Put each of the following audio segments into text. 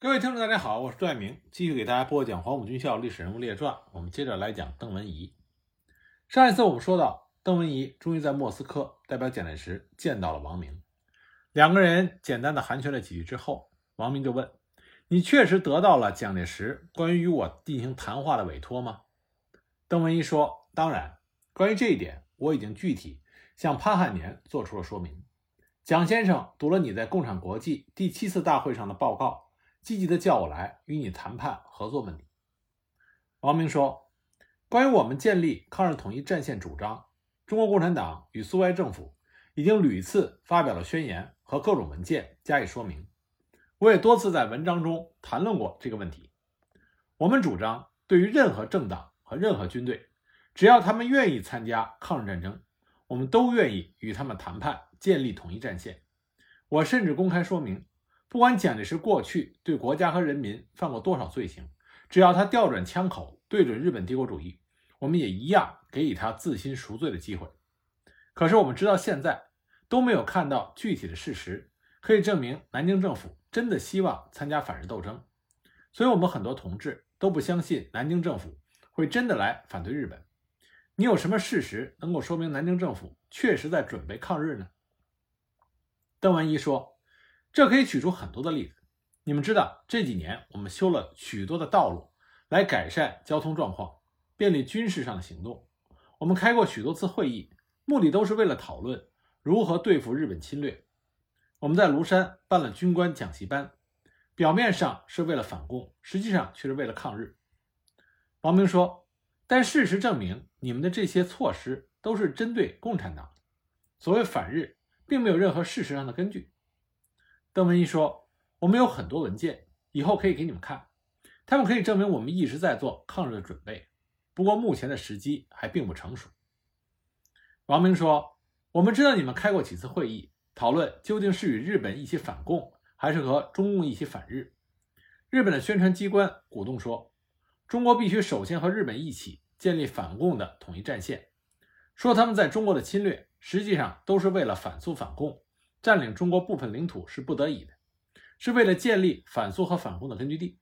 各位听众，大家好，我是朱爱明，继续给大家播讲《黄埔军校历史人物列传》。我们接着来讲邓文仪。上一次我们说到，邓文仪终于在莫斯科代表蒋介石见到了王明，两个人简单的寒暄了几句之后，王明就问：“你确实得到了蒋介石关于与我进行谈话的委托吗？”邓文仪说：“当然，关于这一点，我已经具体向潘汉年做出了说明。蒋先生读了你在共产国际第七次大会上的报告。”积极的叫我来与你谈判合作问题。王明说：“关于我们建立抗日统一战线主张，中国共产党与苏维埃政府已经屡次发表了宣言和各种文件加以说明。我也多次在文章中谈论过这个问题。我们主张，对于任何政党和任何军队，只要他们愿意参加抗日战争，我们都愿意与他们谈判建立统一战线。我甚至公开说明。”不管蒋介石过去对国家和人民犯过多少罪行，只要他调转枪口对准日本帝国主义，我们也一样给予他自新赎罪的机会。可是我们直到现在都没有看到具体的事实可以证明南京政府真的希望参加反日斗争，所以我们很多同志都不相信南京政府会真的来反对日本。你有什么事实能够说明南京政府确实在准备抗日呢？邓文仪说。这可以举出很多的例子。你们知道，这几年我们修了许多的道路，来改善交通状况，便利军事上的行动。我们开过许多次会议，目的都是为了讨论如何对付日本侵略。我们在庐山办了军官讲习班，表面上是为了反共，实际上却是为了抗日。王明说：“但事实证明，你们的这些措施都是针对共产党。所谓反日，并没有任何事实上的根据。”邓文仪说：“我们有很多文件，以后可以给你们看，他们可以证明我们一直在做抗日的准备。不过目前的时机还并不成熟。”王明说：“我们知道你们开过几次会议，讨论究竟是与日本一起反共，还是和中共一起反日。日本的宣传机关鼓动说，中国必须首先和日本一起建立反共的统一战线，说他们在中国的侵略实际上都是为了反苏反共。”占领中国部分领土是不得已的，是为了建立反苏和反共的根据地，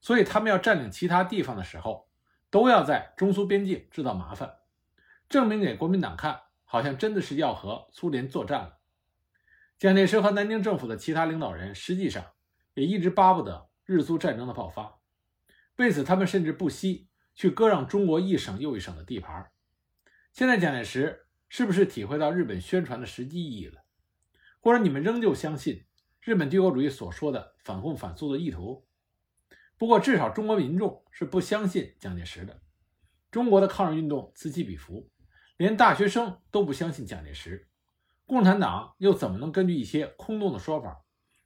所以他们要占领其他地方的时候，都要在中苏边境制造麻烦，证明给国民党看，好像真的是要和苏联作战了。蒋介石和南京政府的其他领导人实际上也一直巴不得日苏战争的爆发，为此他们甚至不惜去割让中国一省又一省的地盘。现在蒋介石是不是体会到日本宣传的实际意义了？或者你们仍旧相信日本帝国主义所说的反共反苏的意图？不过至少中国民众是不相信蒋介石的。中国的抗日运动此起彼伏，连大学生都不相信蒋介石，共产党又怎么能根据一些空洞的说法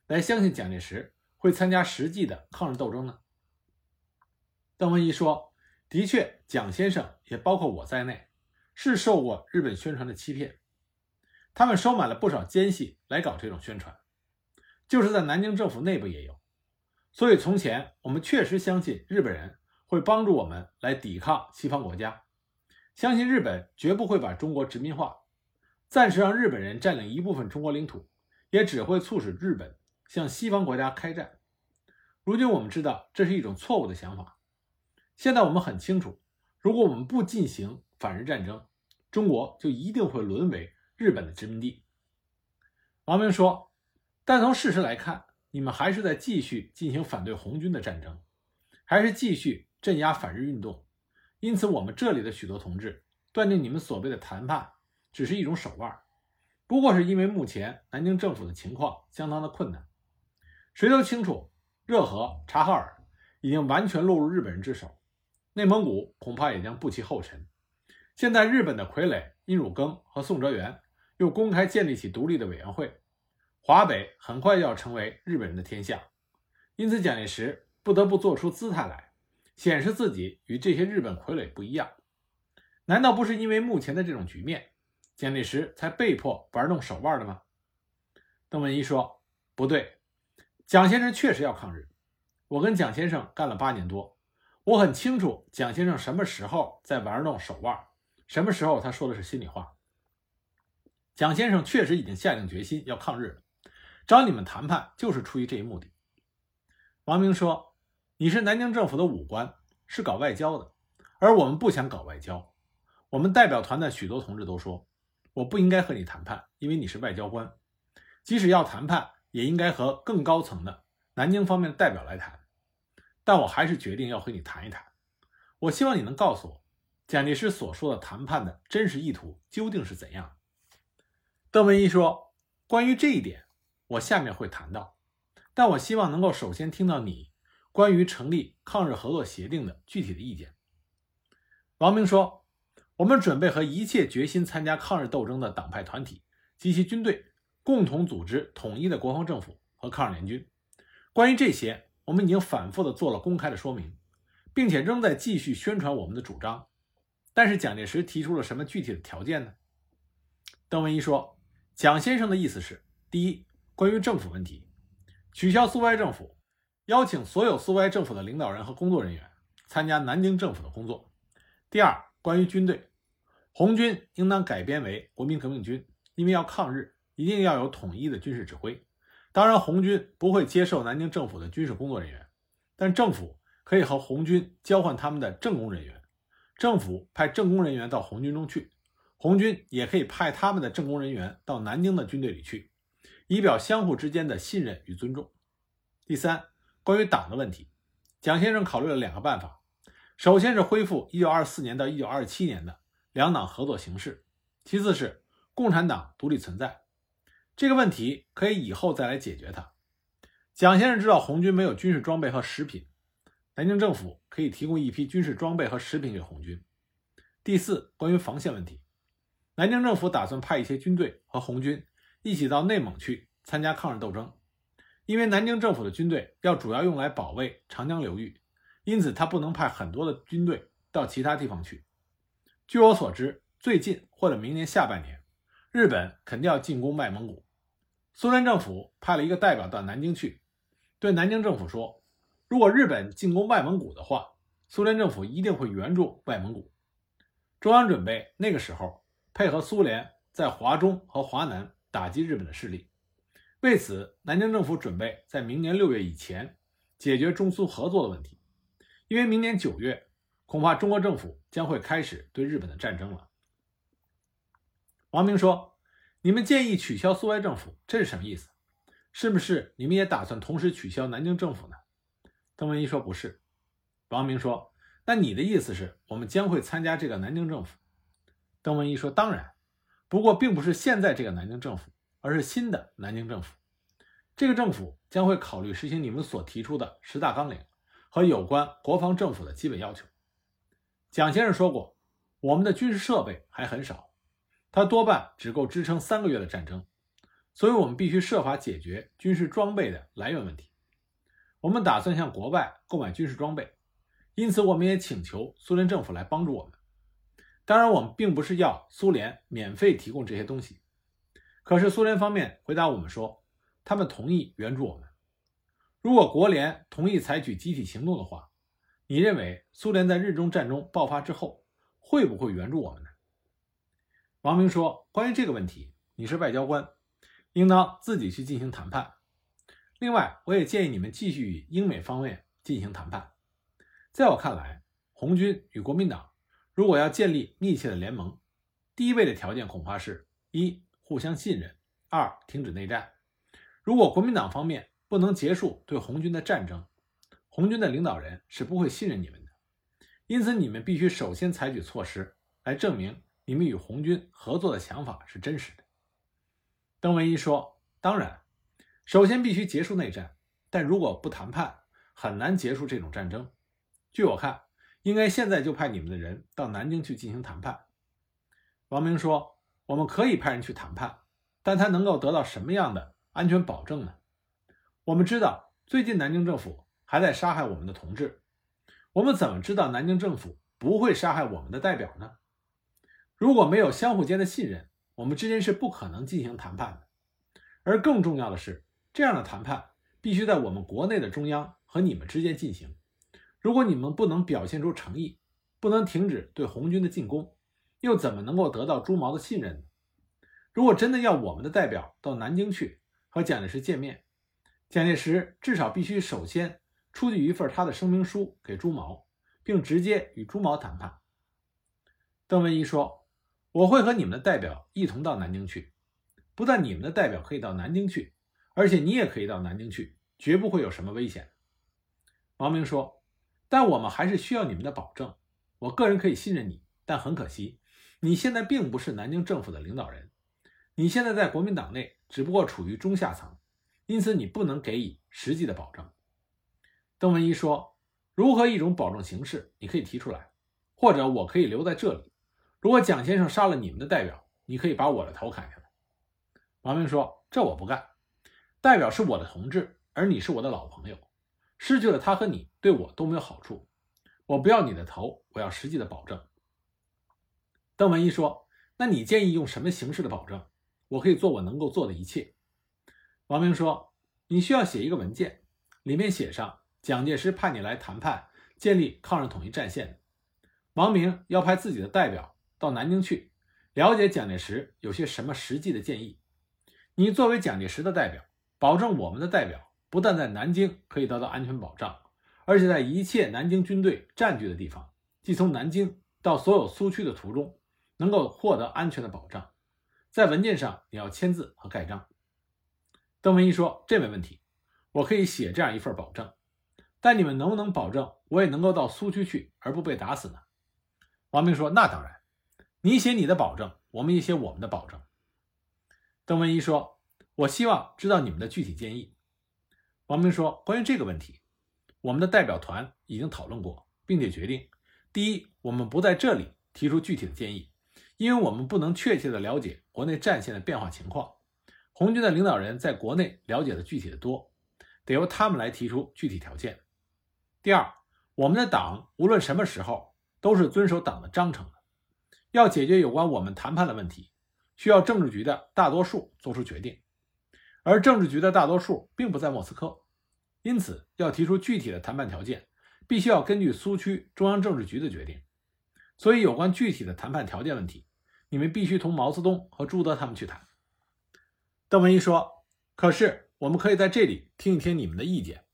来相信蒋介石会参加实际的抗日斗争呢？邓文仪说：“的确，蒋先生也包括我在内，是受过日本宣传的欺骗。”他们收买了不少奸细来搞这种宣传，就是在南京政府内部也有。所以从前我们确实相信日本人会帮助我们来抵抗西方国家，相信日本绝不会把中国殖民化，暂时让日本人占领一部分中国领土，也只会促使日本向西方国家开战。如今我们知道这是一种错误的想法。现在我们很清楚，如果我们不进行反日战争，中国就一定会沦为。日本的殖民地，王明说：“但从事实来看，你们还是在继续进行反对红军的战争，还是继续镇压反日运动。因此，我们这里的许多同志断定，你们所谓的谈判只是一种手腕，不过是因为目前南京政府的情况相当的困难。谁都清楚，热河、察哈尔已经完全落入日本人之手，内蒙古恐怕也将步其后尘。现在，日本的傀儡殷汝耕和宋哲元。”又公开建立起独立的委员会，华北很快就要成为日本人的天下，因此蒋介石不得不做出姿态来，显示自己与这些日本傀儡不一样。难道不是因为目前的这种局面，蒋介石才被迫玩弄手腕的吗？邓文仪说：“不对，蒋先生确实要抗日。我跟蒋先生干了八年多，我很清楚蒋先生什么时候在玩弄手腕，什么时候他说的是心里话。”蒋先生确实已经下定决心要抗日了，找你们谈判就是出于这一目的。王明说：“你是南京政府的武官，是搞外交的，而我们不想搞外交。我们代表团的许多同志都说，我不应该和你谈判，因为你是外交官。即使要谈判，也应该和更高层的南京方面的代表来谈。但我还是决定要和你谈一谈。我希望你能告诉我，蒋介石所说的谈判的真实意图究竟是怎样。”邓文一说：“关于这一点，我下面会谈到。”但我希望能够首先听到你关于成立抗日合作协定的具体的意见。王明说：“我们准备和一切决心参加抗日斗争的党派团体及其军队共同组织统一的国防政府和抗日联军。关于这些，我们已经反复的做了公开的说明，并且仍在继续宣传我们的主张。但是蒋介石提出了什么具体的条件呢？”邓文一说：“蒋先生的意思是，第一，关于政府问题。”取消苏维埃政府，邀请所有苏维埃政府的领导人和工作人员参加南京政府的工作。第二，关于军队，红军应当改编为国民革命军，因为要抗日，一定要有统一的军事指挥。当然，红军不会接受南京政府的军事工作人员，但政府可以和红军交换他们的政工人员。政府派政工人员到红军中去，红军也可以派他们的政工人员到南京的军队里去。以表相互之间的信任与尊重。第三，关于党的问题，蒋先生考虑了两个办法：首先是恢复1924年到1927年的两党合作形式；其次是共产党独立存在。这个问题可以以后再来解决它。蒋先生知道红军没有军事装备和食品，南京政府可以提供一批军事装备和食品给红军。第四，关于防线问题，南京政府打算派一些军队和红军。一起到内蒙去参加抗日斗争，因为南京政府的军队要主要用来保卫长江流域，因此他不能派很多的军队到其他地方去。据我所知，最近或者明年下半年，日本肯定要进攻外蒙古。苏联政府派了一个代表到南京去，对南京政府说，如果日本进攻外蒙古的话，苏联政府一定会援助外蒙古。中央准备那个时候配合苏联在华中和华南。打击日本的势力，为此，南京政府准备在明年六月以前解决中苏合作的问题，因为明年九月恐怕中国政府将会开始对日本的战争了。王明说：“你们建议取消苏维埃政府，这是什么意思？是不是你们也打算同时取消南京政府呢？”邓文一说：“不是。”王明说：“那你的意思是我们将会参加这个南京政府？”邓文一说：“当然。”不过，并不是现在这个南京政府，而是新的南京政府。这个政府将会考虑实行你们所提出的十大纲领和有关国防政府的基本要求。蒋先生说过，我们的军事设备还很少，它多半只够支撑三个月的战争，所以我们必须设法解决军事装备的来源问题。我们打算向国外购买军事装备，因此我们也请求苏联政府来帮助我们。当然，我们并不是要苏联免费提供这些东西，可是苏联方面回答我们说，他们同意援助我们。如果国联同意采取集体行动的话，你认为苏联在日中战争爆发之后会不会援助我们呢？王明说：“关于这个问题，你是外交官，应当自己去进行谈判。另外，我也建议你们继续与英美方面进行谈判。在我看来，红军与国民党。”如果要建立密切的联盟，第一位的条件恐怕是：一、互相信任；二、停止内战。如果国民党方面不能结束对红军的战争，红军的领导人是不会信任你们的。因此，你们必须首先采取措施来证明你们与红军合作的想法是真实的。邓文一说：“当然，首先必须结束内战，但如果不谈判，很难结束这种战争。据我看。”应该现在就派你们的人到南京去进行谈判。王明说：“我们可以派人去谈判，但他能够得到什么样的安全保证呢？我们知道最近南京政府还在杀害我们的同志，我们怎么知道南京政府不会杀害我们的代表呢？如果没有相互间的信任，我们之间是不可能进行谈判的。而更重要的是，这样的谈判必须在我们国内的中央和你们之间进行。”如果你们不能表现出诚意，不能停止对红军的进攻，又怎么能够得到朱毛的信任呢？如果真的要我们的代表到南京去和蒋介石见面，蒋介石至少必须首先出具一份他的声明书给朱毛，并直接与朱毛谈判。邓文仪说：“我会和你们的代表一同到南京去，不但你们的代表可以到南京去，而且你也可以到南京去，绝不会有什么危险。”王明说：“但我们还是需要你们的保证。我个人可以信任你，但很可惜，你现在并不是南京政府的领导人，你现在在国民党内只不过处于中下层，因此你不能给予实际的保证。”邓文仪说：“如何一种保证形式，你可以提出来，或者我可以留在这里。如果蒋先生杀了你们的代表，你可以把我的头砍下来。”王明说：“这我不干，代表是我的同志，而你是我的老朋友。”失去了他和你对我都没有好处，我不要你的头，我要实际的保证。邓文一说：“那你建议用什么形式的保证？我可以做我能够做的一切。”王明说：“你需要写一个文件，里面写上蒋介石派你来谈判建立抗日统一战线，王明要派自己的代表到南京去了解蒋介石有些什么实际的建议。你作为蒋介石的代表，保证我们的代表。”不但在南京可以得到安全保障，而且在一切南京军队占据的地方，即从南京到所有苏区的途中，能够获得安全的保障。在文件上你要签字和盖章。邓文一说：“这没问题，我可以写这样一份保证。但你们能不能保证我也能够到苏区去而不被打死呢？”王明说：“那当然，你写你的保证，我们也写我们的保证。”邓文一说：“我希望知道你们的具体建议。”王明说：“关于这个问题，我们的代表团已经讨论过，并且决定：第一，我们不在这里提出具体的建议，因为我们不能确切的了解国内战线的变化情况。红军的领导人在国内了解的具体的多，得由他们来提出具体条件。第二，我们的党无论什么时候都是遵守党的章程的。要解决有关我们谈判的问题，需要政治局的大多数做出决定。”而政治局的大多数并不在莫斯科，因此要提出具体的谈判条件，必须要根据苏区中央政治局的决定。所以，有关具体的谈判条件问题，你们必须同毛泽东和朱德他们去谈。邓文一说：“可是我们可以在这里听一听你们的意见。”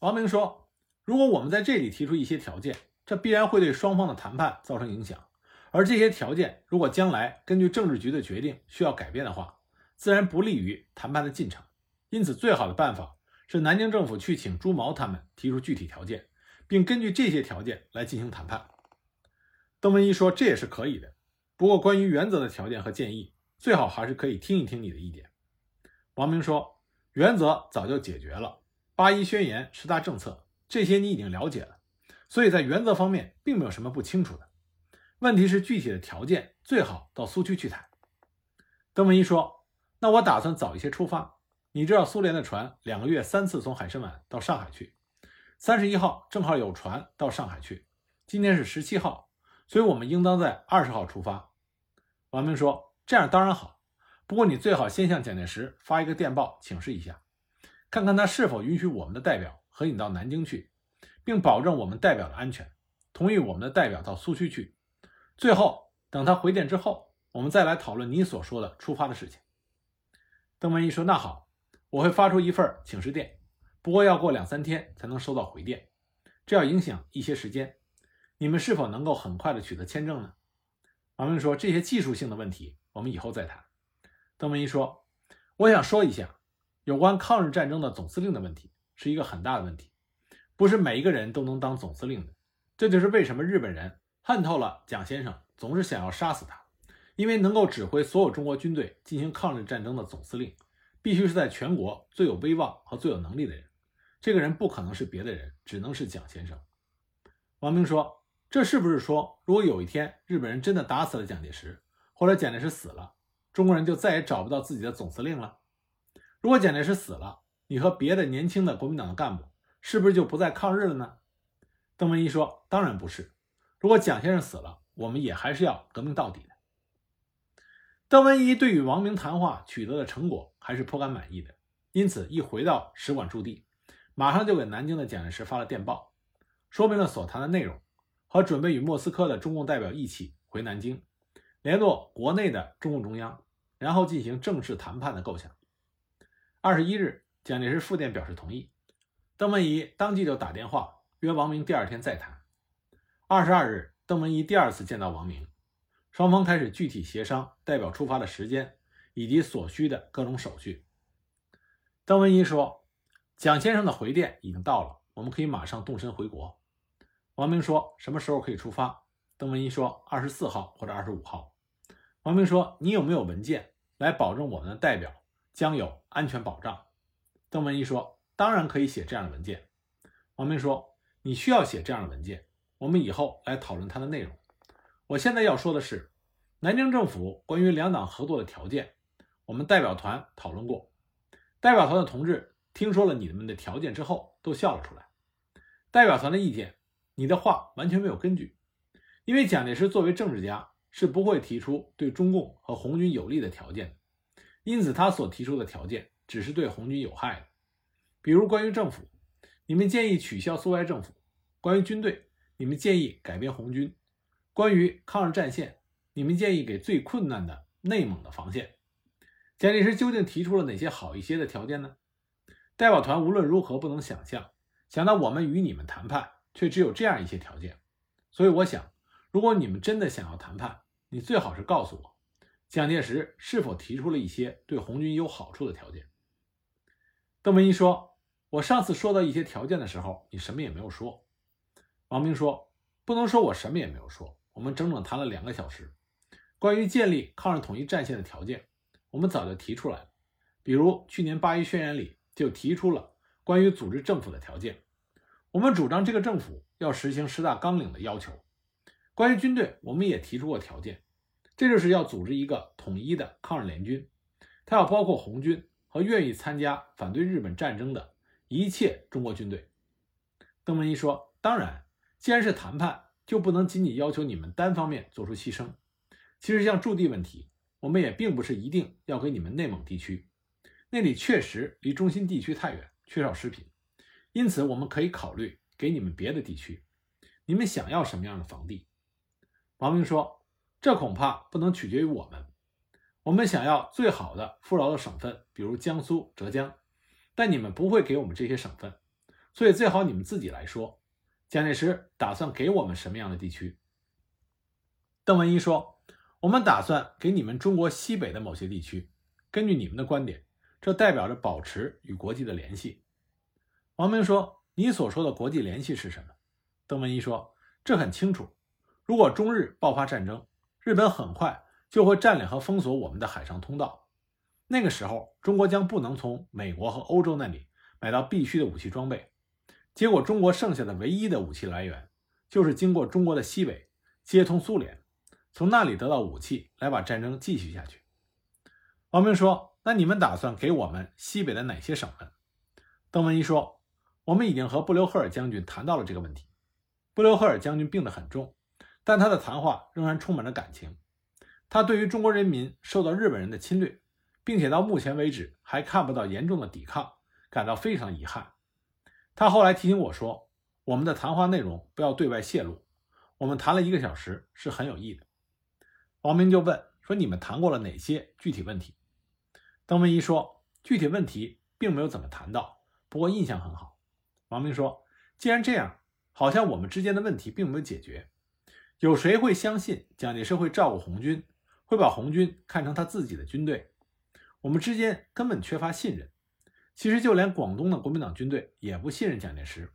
王明说：“如果我们在这里提出一些条件，这必然会对双方的谈判造成影响。而这些条件如果将来根据政治局的决定需要改变的话，”自然不利于谈判的进程，因此最好的办法是南京政府去请朱毛他们提出具体条件，并根据这些条件来进行谈判。邓文一说这也是可以的，不过关于原则的条件和建议，最好还是可以听一听你的意见。王明说原则早就解决了，八一宣言、十大政策这些你已经了解了，所以在原则方面并没有什么不清楚的。问题是具体的条件最好到苏区去谈。邓文一说。那我打算早一些出发。你知道苏联的船两个月三次从海参崴到上海去，三十一号正好有船到上海去。今天是十七号，所以我们应当在二十号出发。王明说：“这样当然好，不过你最好先向蒋介石发一个电报请示一下，看看他是否允许我们的代表和你到南京去，并保证我们代表的安全，同意我们的代表到苏区去。最后等他回电之后，我们再来讨论你所说的出发的事情。”邓文一说：“那好，我会发出一份请示电，不过要过两三天才能收到回电，这要影响一些时间。你们是否能够很快的取得签证呢？”王明说：“这些技术性的问题，我们以后再谈。”邓文一说：“我想说一下，有关抗日战争的总司令的问题，是一个很大的问题，不是每一个人都能当总司令的。这就是为什么日本人恨透了蒋先生，总是想要杀死他。”因为能够指挥所有中国军队进行抗日战争的总司令，必须是在全国最有威望和最有能力的人。这个人不可能是别的人，只能是蒋先生。王明说：“这是不是说，如果有一天日本人真的打死了蒋介石，或者蒋介石死了，中国人就再也找不到自己的总司令了？如果蒋介石死了，你和别的年轻的国民党的干部是不是就不再抗日了呢？”邓文一说：“当然不是。如果蒋先生死了，我们也还是要革命到底的。”邓文一对于王明谈话取得的成果还是颇感满意的，因此一回到使馆驻地，马上就给南京的蒋介石发了电报，说明了所谈的内容和准备与莫斯科的中共代表一起回南京，联络国内的中共中央，然后进行正式谈判的构想。二十一日，蒋介石复电表示同意，邓文仪当即就打电话约王明第二天再谈。二十二日，邓文仪第二次见到王明，双方开始具体协商代表出发的时间以及所需的各种手续。邓文仪说：“蒋先生的回电已经到了，我们可以马上动身回国。”王明说：“什么时候可以出发？”邓文仪说：“二十四号或者二十五号。”王明说：“你有没有文件来保证我们的代表将有安全保障？”邓文仪说：“当然可以写这样的文件。”王明说：“你需要写这样的文件，我们以后来讨论它的内容。我现在要说的是，南京政府关于两党合作的条件，我们代表团讨论过。代表团的同志听说了你们的条件之后，都笑了出来。代表团的意见，你的话完全没有根据，因为蒋介石作为政治家。”是不会提出对中共和红军有利的条件的，因此他所提出的条件只是对红军有害的。比如关于政府，你们建议取消苏维埃政府；关于军队，你们建议改编红军；关于抗日战线，你们建议给最困难的内蒙的防线。蒋介石究竟提出了哪些好一些的条件呢？代表团无论如何不能想象，想到我们与你们谈判却只有这样一些条件，所以我想，如果你们真的想要谈判，你最好是告诉我，蒋介石是否提出了一些对红军有好处的条件？邓文一说：“我上次说到一些条件的时候，你什么也没有说。”王明说：“不能说我什么也没有说，我们整整谈了两个小时。关于建立抗日统一战线的条件，我们早就提出来了。比如去年八一宣言里就提出了关于组织政府的条件，我们主张这个政府要实行十大纲领的要求。关于军队，我们也提出过条件。”这就是要组织一个统一的抗日联军，它要包括红军和愿意参加反对日本战争的一切中国军队。邓文一说：“当然，既然是谈判，就不能仅仅要求你们单方面做出牺牲。其实像驻地问题，我们也并不是一定要给你们内蒙地区，那里确实离中心地区太远，缺少食品，因此我们可以考虑给你们别的地区。你们想要什么样的房地？”王明说。这恐怕不能取决于我们。我们想要最好的富饶的省份，比如江苏、浙江，但你们不会给我们这些省份，所以最好你们自己来说，蒋介石打算给我们什么样的地区？邓文一说：“我们打算给你们中国西北的某些地区。根据你们的观点，这代表着保持与国际的联系。”王明说：“你所说的国际联系是什么？”邓文一说：“这很清楚，如果中日爆发战争。”日本很快就会占领和封锁我们的海上通道，那个时候，中国将不能从美国和欧洲那里买到必须的武器装备。结果，中国剩下的唯一的武器来源，就是经过中国的西北接通苏联，从那里得到武器来把战争继续下去。王明说：“那你们打算给我们西北的哪些省份？”邓文一说：“我们已经和布留赫尔将军谈到了这个问题。布留赫尔将军病得很重。”但他的谈话仍然充满了感情，他对于中国人民受到日本人的侵略，并且到目前为止还看不到严重的抵抗，感到非常遗憾。他后来提醒我说：“我们的谈话内容不要对外泄露。”我们谈了一个小时，是很有益的。王明就问说：“你们谈过了哪些具体问题？”邓文一说：“具体问题并没有怎么谈到，不过印象很好。”王明说：“既然这样，好像我们之间的问题并没有解决。”有谁会相信蒋介石会照顾红军，会把红军看成他自己的军队？我们之间根本缺乏信任。其实，就连广东的国民党军队也不信任蒋介石。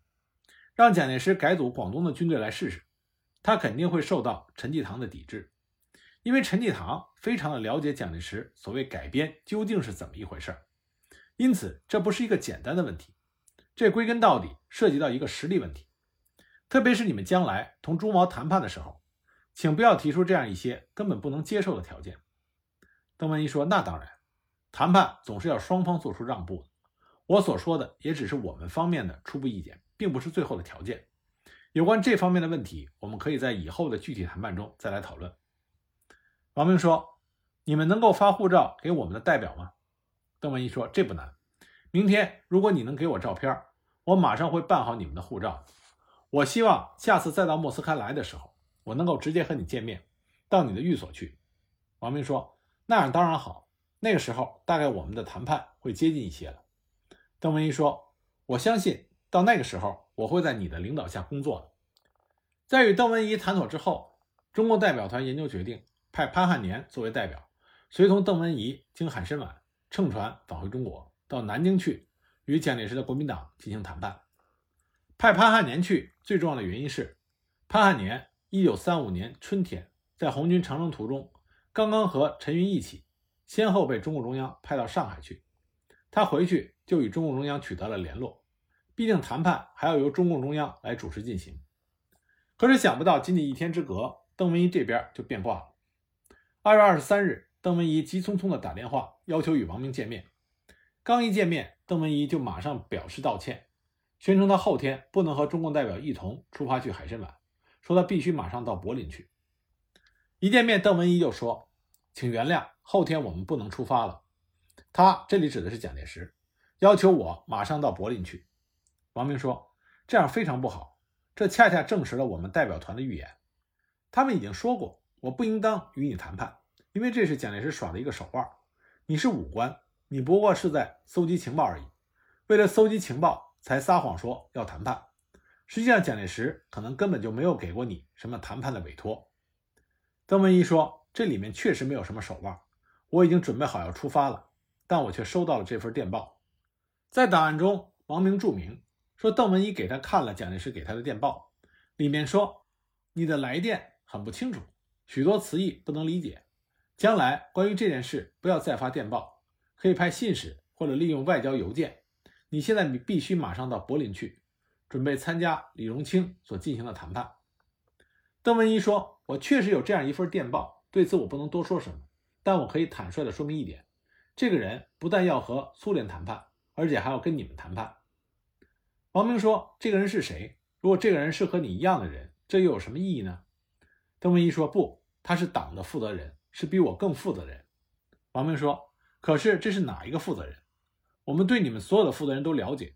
让蒋介石改组广东的军队来试试，他肯定会受到陈济棠的抵制，因为陈济棠非常的了解蒋介石所谓改编究竟是怎么一回事因此，这不是一个简单的问题，这归根到底涉及到一个实力问题。特别是你们将来同朱毛谈判的时候，请不要提出这样一些根本不能接受的条件。邓文一说：“那当然，谈判总是要双方做出让步的。我所说的也只是我们方面的初步意见，并不是最后的条件。有关这方面的问题，我们可以在以后的具体谈判中再来讨论。”王明说：“你们能够发护照给我们的代表吗？”邓文一说：“这不难。明天如果你能给我照片，我马上会办好你们的护照。”我希望下次再到莫斯科来的时候，我能够直接和你见面，到你的寓所去。王明说：“那样当然好，那个时候大概我们的谈判会接近一些了。”邓文一说：“我相信到那个时候，我会在你的领导下工作的。在与邓文仪谈妥之后，中共代表团研究决定派潘汉年作为代表，随同邓文仪经海参崴乘船返回中国，到南京去与蒋介石的国民党进行谈判。派潘汉年去最重要的原因是，潘汉年1935年春天在红军长征途中，刚刚和陈云一起，先后被中共中央派到上海去，他回去就与中共中央取得了联络。毕竟谈判还要由中共中央来主持进行。可是想不到，仅仅一天之隔，邓文仪这边就变卦了。二月二十三日，邓文仪急匆匆地打电话要求与王明见面。刚一见面，邓文仪就马上表示道歉，宣称他后天不能和中共代表一同出发去海参崴，说他必须马上到柏林去。一见面，邓文仪就说：“请原谅，后天我们不能出发了。”他这里指的是蒋介石，要求我马上到柏林去。王明说：“这样非常不好。”这恰恰证实了我们代表团的预言。他们已经说过，我不应当与你谈判，因为这是蒋介石耍的一个手腕。你是武官，你不过是在搜集情报而已。为了搜集情报，才撒谎说要谈判。实际上，蒋介石可能根本就没有给过你什么谈判的委托。邓文仪说：“这里面确实没有什么手腕，我已经准备好要出发了，但我却收到了这份电报。在档案中，王明注明。”说邓文仪给他看了蒋介石给他的电报，里面说你的来电很不清楚，许多词义不能理解。将来关于这件事，不要再发电报，可以派信使或者利用外交邮件。你现在你必须马上到柏林去，准备参加李荣清所进行的谈判。邓文仪说：“我确实有这样一份电报，对此我不能多说什么，但我可以坦率地说明一点：这个人不但要和苏联谈判，而且还要跟你们谈判。”王明说：“这个人是谁？如果这个人是和你一样的人，这又有什么意义呢？”邓文仪说：“不，他是党的负责人，是比我更负责人。”王明说：“可是这是哪一个负责人？我们对你们所有的负责人都了解，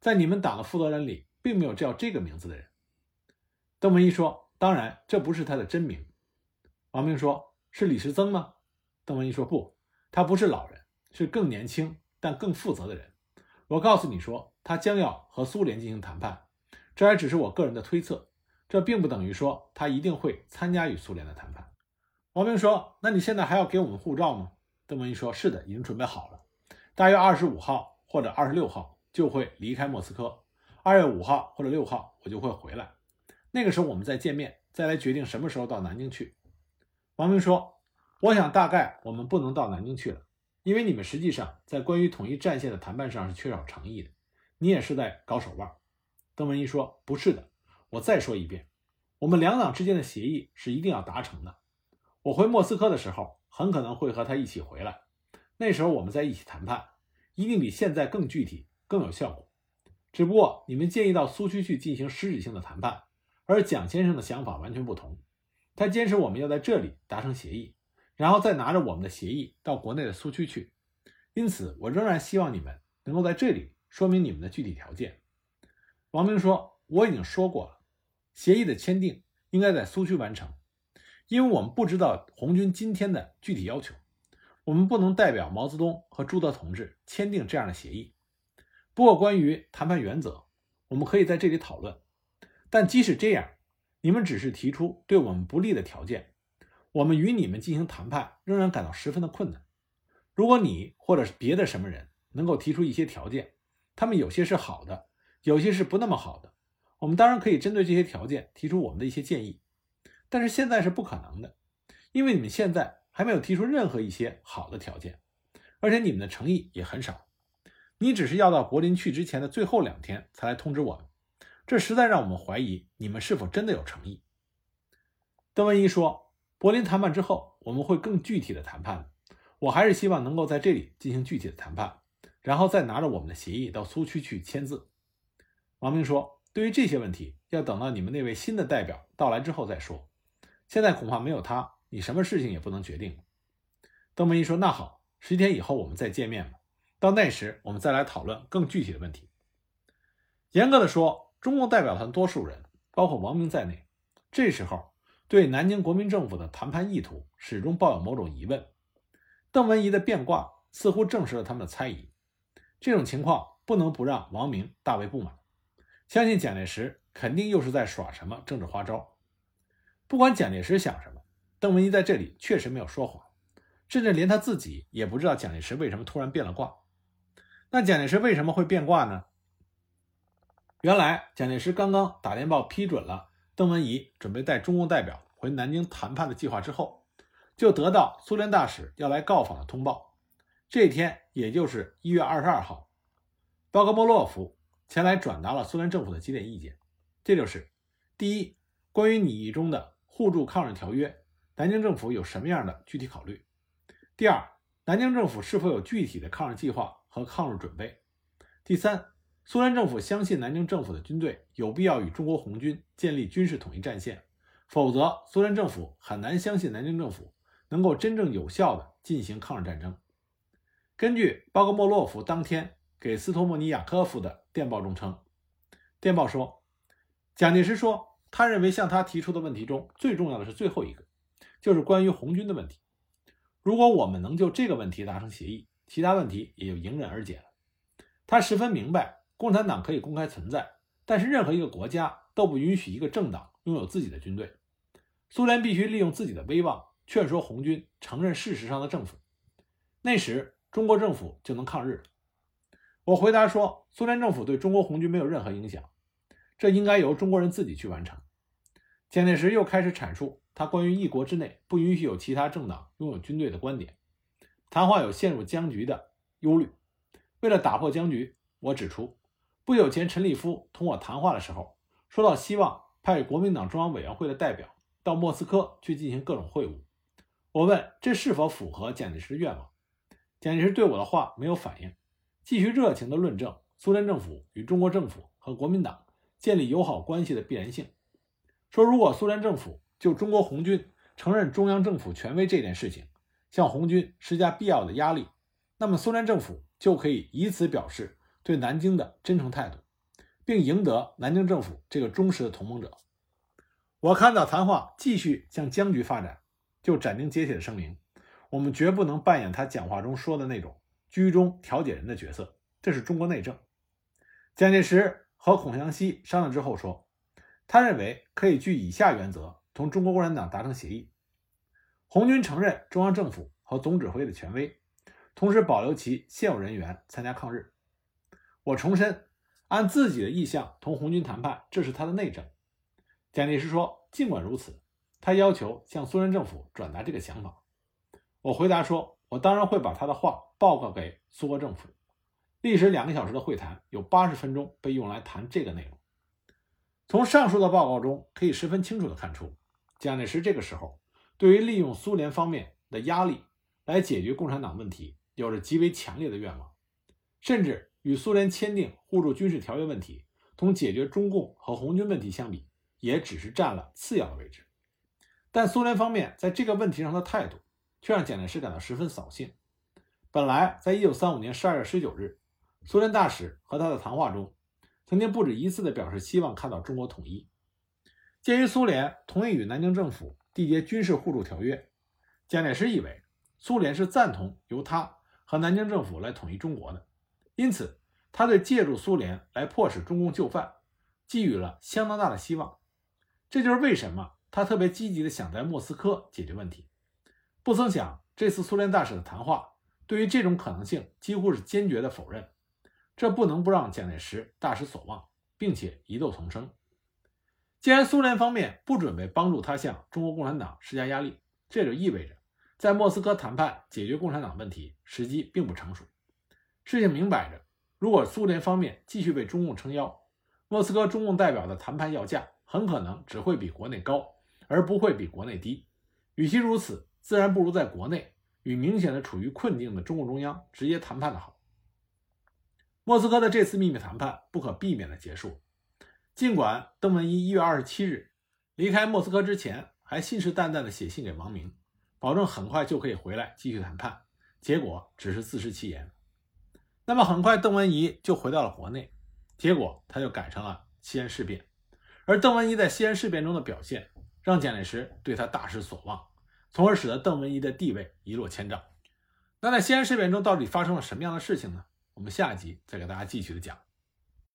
在你们党的负责人里，并没有叫这个名字的人。”邓文仪说：“当然，这不是他的真名。”王明说：“是李时增吗？”邓文仪说：“不，他不是老人，是更年轻但更负责的人。我告诉你说。”他将要和苏联进行谈判，这还只是我个人的推测，这并不等于说他一定会参加与苏联的谈判。王明说：“那你现在还要给我们护照吗？”邓文仪说：“是的，已经准备好了，大约二十五号或者二十六号就会离开莫斯科，二月五号或者六号我就会回来，那个时候我们再见面，再来决定什么时候到南京去。”王明说：“我想大概我们不能到南京去了，因为你们实际上在关于统一战线的谈判上是缺少诚意的。”你也是在搞手腕，邓文仪说：“不是的，我再说一遍，我们两党之间的协议是一定要达成的。我回莫斯科的时候，很可能会和他一起回来，那时候我们在一起谈判，一定比现在更具体、更有效果。只不过你们建议到苏区去进行实质性的谈判，而蒋先生的想法完全不同，他坚持我们要在这里达成协议，然后再拿着我们的协议到国内的苏区去。因此，我仍然希望你们能够在这里。”说明你们的具体条件。王明说：“我已经说过了，协议的签订应该在苏区完成，因为我们不知道红军今天的具体要求，我们不能代表毛泽东和朱德同志签订这样的协议。不过，关于谈判原则，我们可以在这里讨论。但即使这样，你们只是提出对我们不利的条件，我们与你们进行谈判仍然感到十分的困难。如果你或者是别的什么人能够提出一些条件，他们有些是好的，有些是不那么好的。我们当然可以针对这些条件提出我们的一些建议，但是现在是不可能的，因为你们现在还没有提出任何一些好的条件，而且你们的诚意也很少。你只是要到柏林去之前的最后两天才来通知我们，这实在让我们怀疑你们是否真的有诚意。邓文仪说：“柏林谈判之后，我们会更具体的谈判。我还是希望能够在这里进行具体的谈判。”然后再拿着我们的协议到苏区去签字。王明说：“对于这些问题，要等到你们那位新的代表到来之后再说。现在恐怕没有他，你什么事情也不能决定。”邓文仪说：“那好，十天以后我们再见面吧。到那时，我们再来讨论更具体的问题。”严格的说，中共代表团多数人，包括王明在内，这时候对南京国民政府的谈判意图始终抱有某种疑问。邓文仪的变卦似乎证实了他们的猜疑。这种情况不能不让王明大为不满。相信蒋介石肯定又是在耍什么政治花招。不管蒋介石想什么，邓文仪在这里确实没有说谎，甚至连他自己也不知道蒋介石为什么突然变了卦。那蒋介石为什么会变卦呢？原来蒋介石刚刚打电报批准了邓文仪准备带中共代表回南京谈判的计划之后，就得到苏联大使要来告访的通报。这天，也就是一月二十二号，鲍格莫洛夫前来转达了苏联政府的几点意见，这就是：第一，关于拟议中的互助抗日条约，南京政府有什么样的具体考虑；第二，南京政府是否有具体的抗日计划和抗日准备；第三，苏联政府相信南京政府的军队有必要与中国红军建立军事统一战线，否则苏联政府很难相信南京政府能够真正有效地进行抗日战争。根据包格莫洛夫当天给斯托莫尼亚科夫的电报中称，电报说，蒋介石说，他认为向他提出的问题中最重要的是最后一个，就是关于红军的问题。如果我们能就这个问题达成协议，其他问题也就迎刃而解了。他十分明白，共产党可以公开存在，但是任何一个国家都不允许一个政党拥有自己的军队。苏联必须利用自己的威望，劝说红军承认事实上的政府。那时。中国政府就能抗日。我回答说，苏联政府对中国红军没有任何影响，这应该由中国人自己去完成。蒋介石又开始阐述他关于一国之内不允许有其他政党拥有军队的观点。谈话有陷入僵局的忧虑。为了打破僵局，我指出，不久前陈立夫同我谈话的时候，说到希望派国民党中央委员会的代表到莫斯科去进行各种会晤。我问这是否符合蒋介石的愿望？蒋介石对我的话没有反应，继续热情地论证苏联政府与中国政府和国民党建立友好关系的必然性，说如果苏联政府就中国红军承认中央政府权威这件事情向红军施加必要的压力，那么苏联政府就可以以此表示对南京的真诚态度，并赢得南京政府这个忠实的同盟者。我看到谈话继续向僵局发展，就斩钉截铁地声明。我们绝不能扮演他讲话中说的那种居中调解人的角色，这是中国内政。蒋介石和孔祥熙商量之后说，他认为可以据以下原则同中国共产党达成协议：红军承认中央政府和总指挥的权威，同时保留其现有人员参加抗日。我重申，按自己的意向同红军谈判，这是他的内政。蒋介石说，尽管如此，他要求向苏联政府转达这个想法。我回答说：“我当然会把他的话报告给苏俄政府。”历时两个小时的会谈，有八十分钟被用来谈这个内容。从上述的报告中可以十分清楚地看出，蒋介石这个时候对于利用苏联方面的压力来解决共产党问题，有着极为强烈的愿望，甚至与苏联签订互助军事条约问题，同解决中共和红军问题相比，也只是占了次要的位置。但苏联方面在这个问题上的态度。却让蒋介石感到十分扫兴。本来，在一九三五年十二月十九日，苏联大使和他的谈话中，曾经不止一次地表示希望看到中国统一。鉴于苏联同意与南京政府缔结军事互助条约，蒋介石以为苏联是赞同由他和南京政府来统一中国的，因此他对借助苏联来迫使中共就范，寄予了相当大的希望。这就是为什么他特别积极地想在莫斯科解决问题。不曾想，这次苏联大使的谈话对于这种可能性几乎是坚决的否认，这不能不让蒋介石大失所望，并且疑窦丛生。既然苏联方面不准备帮助他向中国共产党施加压力，这就意味着在莫斯科谈判解决共产党问题时机并不成熟。事情明摆着，如果苏联方面继续为中共撑腰，莫斯科中共代表的谈判要价很可能只会比国内高，而不会比国内低。与其如此，自然不如在国内与明显的处于困境的中共中央直接谈判的好。莫斯科的这次秘密谈判不可避免的结束，尽管邓文一一月二十七日离开莫斯科之前还信誓旦旦的写信给王明，保证很快就可以回来继续谈判，结果只是自食其言。那么很快邓文仪就回到了国内，结果他就赶上了西安事变，而邓文仪在西安事变中的表现让蒋介石对他大失所望。从而使得邓文仪的地位一落千丈。那在西安事变中到底发生了什么样的事情呢？我们下一集再给大家继续的讲。